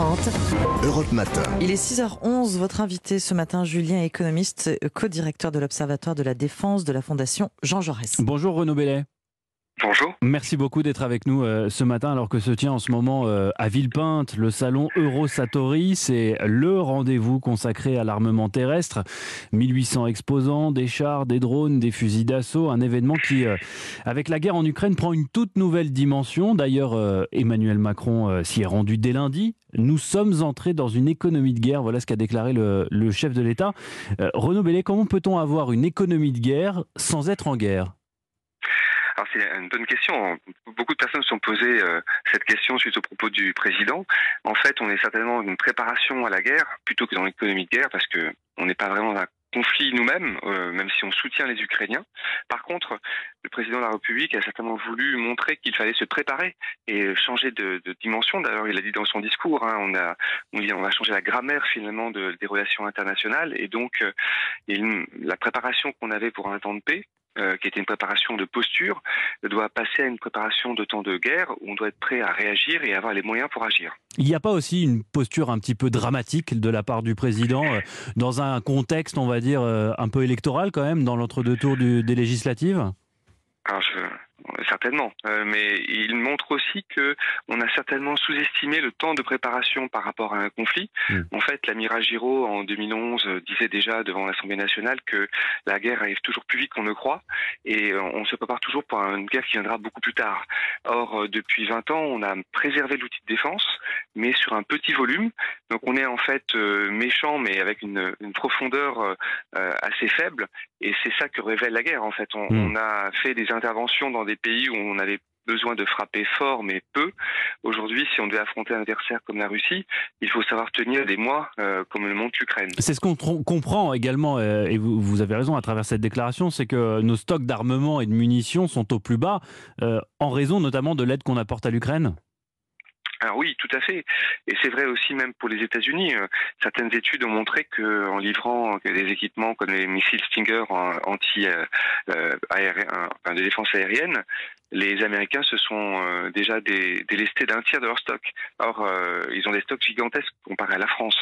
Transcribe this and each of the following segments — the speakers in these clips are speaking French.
6h30. Europe Matin. Il est 6h11. Votre invité ce matin, Julien, économiste, co-directeur de l'Observatoire de la défense de la Fondation Jean Jaurès. Bonjour Renaud Bellet. Bonjour. Merci beaucoup d'être avec nous euh, ce matin alors que se tient en ce moment euh, à Villepinte le salon Eurosatori. C'est le rendez-vous consacré à l'armement terrestre. 1800 exposants, des chars, des drones, des fusils d'assaut. Un événement qui, euh, avec la guerre en Ukraine, prend une toute nouvelle dimension. D'ailleurs, Emmanuel Macron s'y est rendu dès lundi. Nous sommes entrés dans une économie de guerre. Voilà ce qu'a déclaré le, chef de l'État. Renaud Bellet, comment peut-on avoir une économie de guerre sans être en guerre? C'est une bonne question. Beaucoup de personnes se sont posées euh, cette question suite au propos du président. En fait, on est certainement dans une préparation à la guerre plutôt que dans l'économie de guerre parce que on n'est pas vraiment dans conflit nous-mêmes, euh, même si on soutient les Ukrainiens. Par contre, le président de la République a certainement voulu montrer qu'il fallait se préparer et changer de, de dimension. D'ailleurs, il a dit dans son discours, hein, on a on va changer la grammaire finalement de, des relations internationales et donc euh, la préparation qu'on avait pour un temps de paix euh, qui était une préparation de posture, doit passer à une préparation de temps de guerre où on doit être prêt à réagir et avoir les moyens pour agir. Il n'y a pas aussi une posture un petit peu dramatique de la part du président euh, dans un contexte, on va dire, euh, un peu électoral quand même, dans l'entre-deux tours des législatives? Alors je, certainement. Euh, mais il montre aussi que on a certainement sous-estimé le temps de préparation par rapport à un conflit. Hmm. En fait, l'amiral Giraud en 2011 euh, disait déjà devant l'Assemblée nationale que la guerre arrive toujours plus vite qu'on ne croit et euh, on se prépare toujours pour une guerre qui viendra beaucoup plus tard. Or, depuis 20 ans, on a préservé l'outil de défense, mais sur un petit volume. Donc, on est en fait méchant, mais avec une, une profondeur assez faible. Et c'est ça que révèle la guerre. En fait, on, hmm. on a fait des interventions dans des pays où on avait besoin de frapper fort mais peu. Aujourd'hui, si on devait affronter un adversaire comme la Russie, il faut savoir tenir des mois euh, comme le montre l'Ukraine. C'est ce qu'on comprend également, euh, et vous, avez raison à travers cette déclaration, c'est que nos stocks d'armement et de munitions sont au plus bas, euh, en raison notamment de l'aide qu'on apporte à l'Ukraine alors oui, tout à fait. Et c'est vrai aussi même pour les États-Unis. Euh, certaines études ont montré que en livrant des équipements comme les missiles Stinger anti euh, euh de défense aérienne, les Américains se sont euh, déjà délestés d'un tiers de leur stock. Or, ils ont des stocks gigantesques comparés à la France.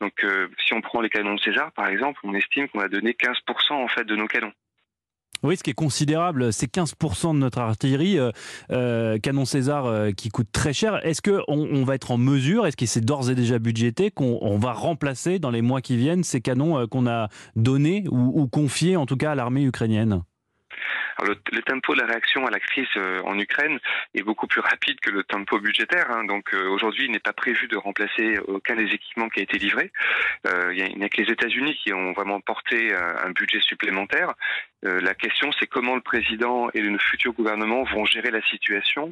Donc, si on prend les canons de César, par exemple, on estime qu'on a donné 15% en fait de nos canons. Oui, ce qui est considérable, c'est 15% de notre artillerie, euh, euh, canon César euh, qui coûte très cher. Est-ce qu'on on va être en mesure, est-ce que c'est d'ores et déjà budgété, qu'on va remplacer dans les mois qui viennent ces canons qu'on a donnés ou, confiés en tout cas à l'armée ukrainienne? Le, tempo de la réaction à la crise en Ukraine est beaucoup plus rapide que le tempo budgétaire. Hein. Donc aujourd'hui, il n'est pas prévu de remplacer aucun des équipements qui a été livré. Il n'y a, que les États-Unis qui ont vraiment porté un budget supplémentaire. La question, c'est comment le président et le futur gouvernement vont gérer la situation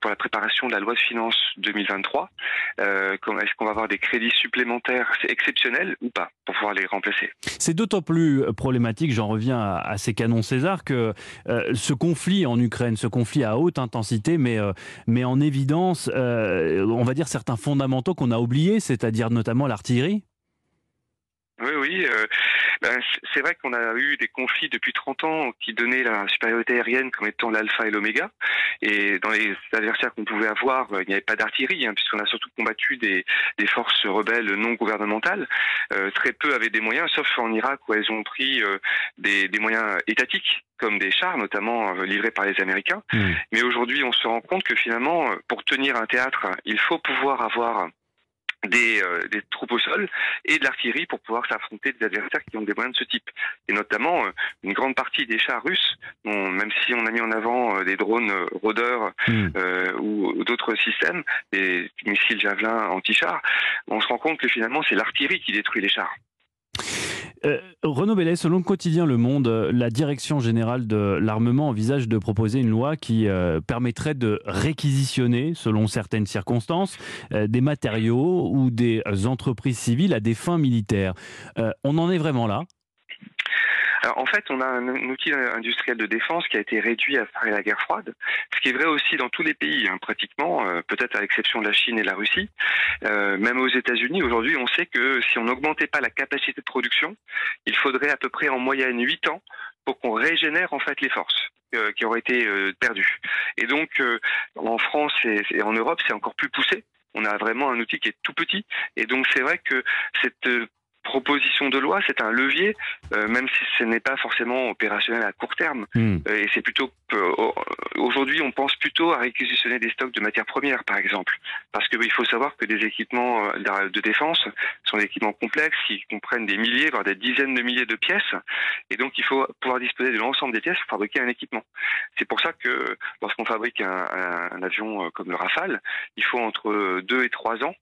pour la préparation de la loi de finances 2023. Est-ce qu'on va avoir des crédits supplémentaires? C'est exceptionnel ou pas pour pouvoir les remplacer? C'est d'autant plus problématique, j'en reviens à, ces canons César, que euh, ce conflit en Ukraine, ce conflit à haute intensité, mais, euh, mais en évidence, euh, on va dire certains fondamentaux qu'on a oubliés, c'est-à-dire notamment l'artillerie oui, oui. Ben, c'est vrai qu'on a eu des conflits depuis 30 ans qui donnaient la supériorité aérienne comme étant l'alpha et l'oméga. Et dans les adversaires qu'on pouvait avoir, il n'y avait pas d'artillerie, hein, puisqu'on a surtout combattu des, des, forces rebelles non gouvernementales. très peu avaient des moyens, sauf en Irak où elles ont pris des, des moyens étatiques comme des chars, notamment euh, livrés par les Américains. Hmm. Mais aujourd'hui, on se rend compte que finalement, euh, pour tenir un théâtre, il faut pouvoir avoir des, euh, des, troupes au sol et de l'artillerie pour pouvoir s'affronter des adversaires qui ont des moyens de ce type. Et notamment, une grande partie des chars russes, même si on a mis en avant des drones rôdeurs hmm. ou d'autres systèmes, des missiles javelin anti-chars, on se rend compte que finalement, c'est l'artillerie qui détruit les chars. Euh, Renaud Bellet, selon le quotidien Le Monde, la direction générale de l'armement envisage de proposer une loi qui euh, permettrait de réquisitionner, selon certaines circonstances, euh, des matériaux ou des entreprises civiles à des fins militaires. on en est vraiment là en fait, on a un, outil industriel de défense qui a été réduit faire la guerre froide, ce qui est vrai aussi dans tous les pays, hein, pratiquement, euh, peut-être à l'exception de la Chine et la Russie. Euh, même aux États-Unis, aujourd'hui, on sait que si on n'augmentait pas la capacité de production, il faudrait à peu près en moyenne 8 ans pour qu'on régénère en fait les forces euh, qui auraient été perdues. Et donc, en France et en Europe, c'est encore plus poussé on a vraiment un outil qui est tout petit. Et donc c'est vrai que cette proposition de loi, c'est un levier, euh, même si ce n'est pas forcément opérationnel à court terme. Hmm. Euh, et c'est plutôt euh, aujourd'hui, on pense plutôt à réquisitionner des stocks de matières premières, par exemple, parce qu'il faut savoir que des équipements de défense sont des équipements complexes qui comprennent des milliers, voire des dizaines de milliers de pièces, et donc il faut pouvoir disposer de l'ensemble des pièces pour fabriquer un équipement. C'est pour ça que lorsqu'on fabrique un, un avion comme le Rafale, il faut entre deux et trois ans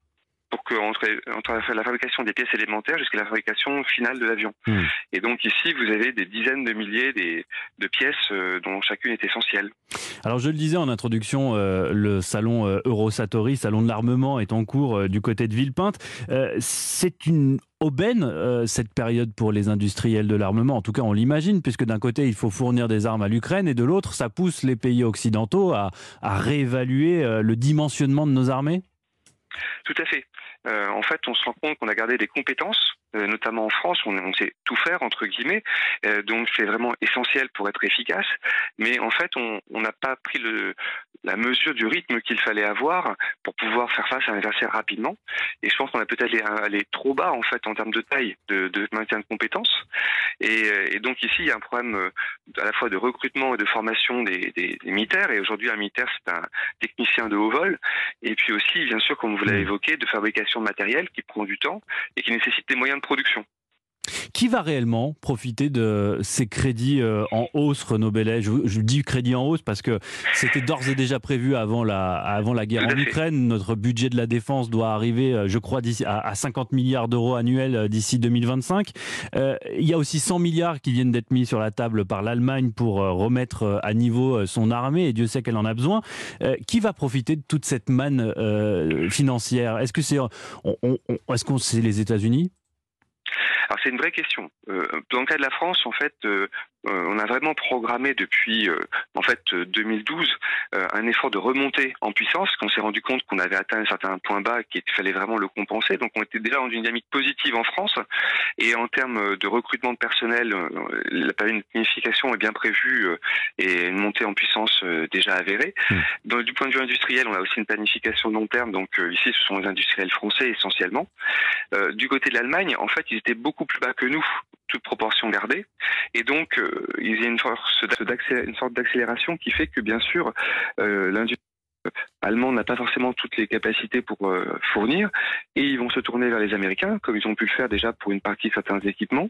pour entre, la fabrication des pièces élémentaires jusqu'à la fabrication finale de l'avion. Hmm. Et donc ici, vous avez des dizaines de milliers de pièces euh, dont chacune est essentielle. Alors je le disais en introduction, euh, le salon euh, Eurosatori, salon de l'armement, est en cours du côté de Villepinte. C'est une aubaine cette période pour les industriels de l'armement. En tout cas, on l'imagine, puisque d'un côté, il faut fournir des armes à l'Ukraine et de l'autre, ça pousse les pays occidentaux à réévaluer le dimensionnement de nos armées? Tout à fait. Euh, en fait, on se rend compte qu'on a gardé des compétences euh, notamment en France, on, sait tout faire entre guillemets, euh, donc c'est vraiment essentiel pour être efficace. Mais en fait, on n'a pas pris le, la mesure du rythme qu'il fallait avoir pour pouvoir faire face à un adversaire rapidement. Et je pense qu'on a peut-être allé, trop bas en fait en termes de taille de, de maintien de compétences. Et, et, donc ici, il y a un problème euh, à la fois de recrutement et de formation des, des, des militaires. Et aujourd'hui, un militaire, c'est un technicien de haut vol. Et puis aussi, bien sûr, comme vous l'avez mmh. évoqué, de fabrication de matériel qui prend du temps et qui nécessite des moyens de production. Qui va réellement profiter de ces crédits euh, en hausse, Renaud Bellet je, je, dis crédit en hausse parce que c'était d'ores et déjà prévu avant la, avant la guerre en Ukraine. Notre budget de la défense doit arriver, euh, je crois, à, à 50 milliards d'euros annuels euh, d'ici 2025. il y a aussi 100 milliards qui viennent d'être mis sur la table par l'Allemagne pour remettre à niveau son armée, et Dieu sait qu'elle en a besoin. qui va profiter de toute cette manne financière? Est-ce que c'est est-ce qu'on c'est les États-Unis? Alors c'est une vraie question. Euh, dans le cas de la France, en fait, euh, euh, on a vraiment programmé depuis en fait 2012 un effort de remontée en puissance, qu'on s'est rendu compte qu'on avait atteint un certain point bas, qu'il fallait vraiment le compenser. Donc on était déjà dans une dynamique positive en France. Et en termes de recrutement de personnel, la planification est bien prévue et une montée en puissance déjà avérée. Mmh. du point de vue industriel, on a aussi une planification long terme. Donc ici, ce sont les industriels français essentiellement. du côté de l'Allemagne, en fait, ils étaient beaucoup plus bas que nous, toute proportion gardée. Et donc, euh, il y a une, force une sorte d'accélération qui fait que, bien sûr, euh, l'industrie allemande n'a pas forcément toutes les capacités pour euh, fournir et ils vont se tourner vers les Américains comme ils ont pu le faire déjà pour une partie de certains équipements.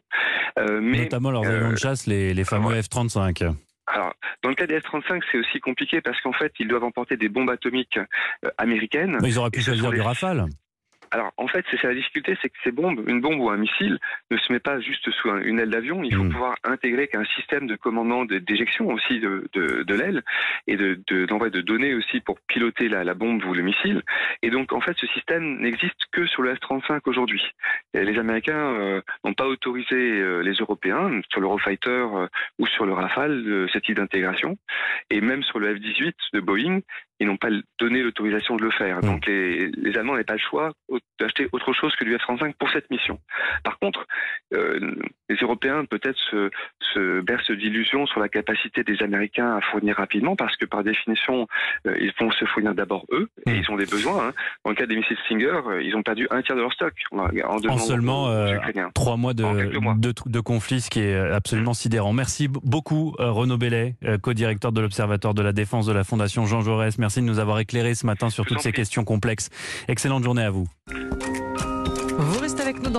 mais, Notamment leurs avions de chasse, les, les fameux F-35. Alors, dans le cas des F-35, c'est aussi compliqué parce qu'en fait, ils doivent emporter des bombes atomiques américaines. Mais ils auraient pu choisir du Rafale. Alors en fait, c'est la difficulté, c'est que ces bombes, une bombe ou un missile, ne se met pas juste sous une aile d'avion. Il faut hmm. pouvoir intégrer qu'un système de commandement d'éjection aussi de, de, de l'aile et de d'envoi de, données aussi pour piloter la, la, bombe ou le missile. Et donc en fait, ce système n'existe que sur le F-35 aujourd'hui. Les Américains euh, n'ont pas autorisé euh, les Européens sur l'Eurofighter euh, ou sur le Rafale ce type d'intégration. Et même sur le F-18 de Boeing, ils n'ont pas donné l'autorisation de le faire. Hmm. Donc les, les Allemands n'avaient pas le choix d'acheter autre chose que du F-35 pour cette mission. Par contre, euh, les Européens peut-être se, se bercent d'illusions sur la capacité des Américains à fournir rapidement parce que par définition, euh, ils vont se fournir d'abord eux et hmm. ils ont des besoins. Hein. Dans le cas des missiles Stinger, euh, ils ont perdu un tiers de leur stock en, en seulement trois mois de, de, de, conflit, ce qui est absolument sidérant. Merci beaucoup Renaud Bellet, co-directeur de l'Observatoire de la défense de la Fondation Jean Jaurès. Merci de nous avoir éclairé ce matin sur toutes ces questions complexes. Excellente journée à vous.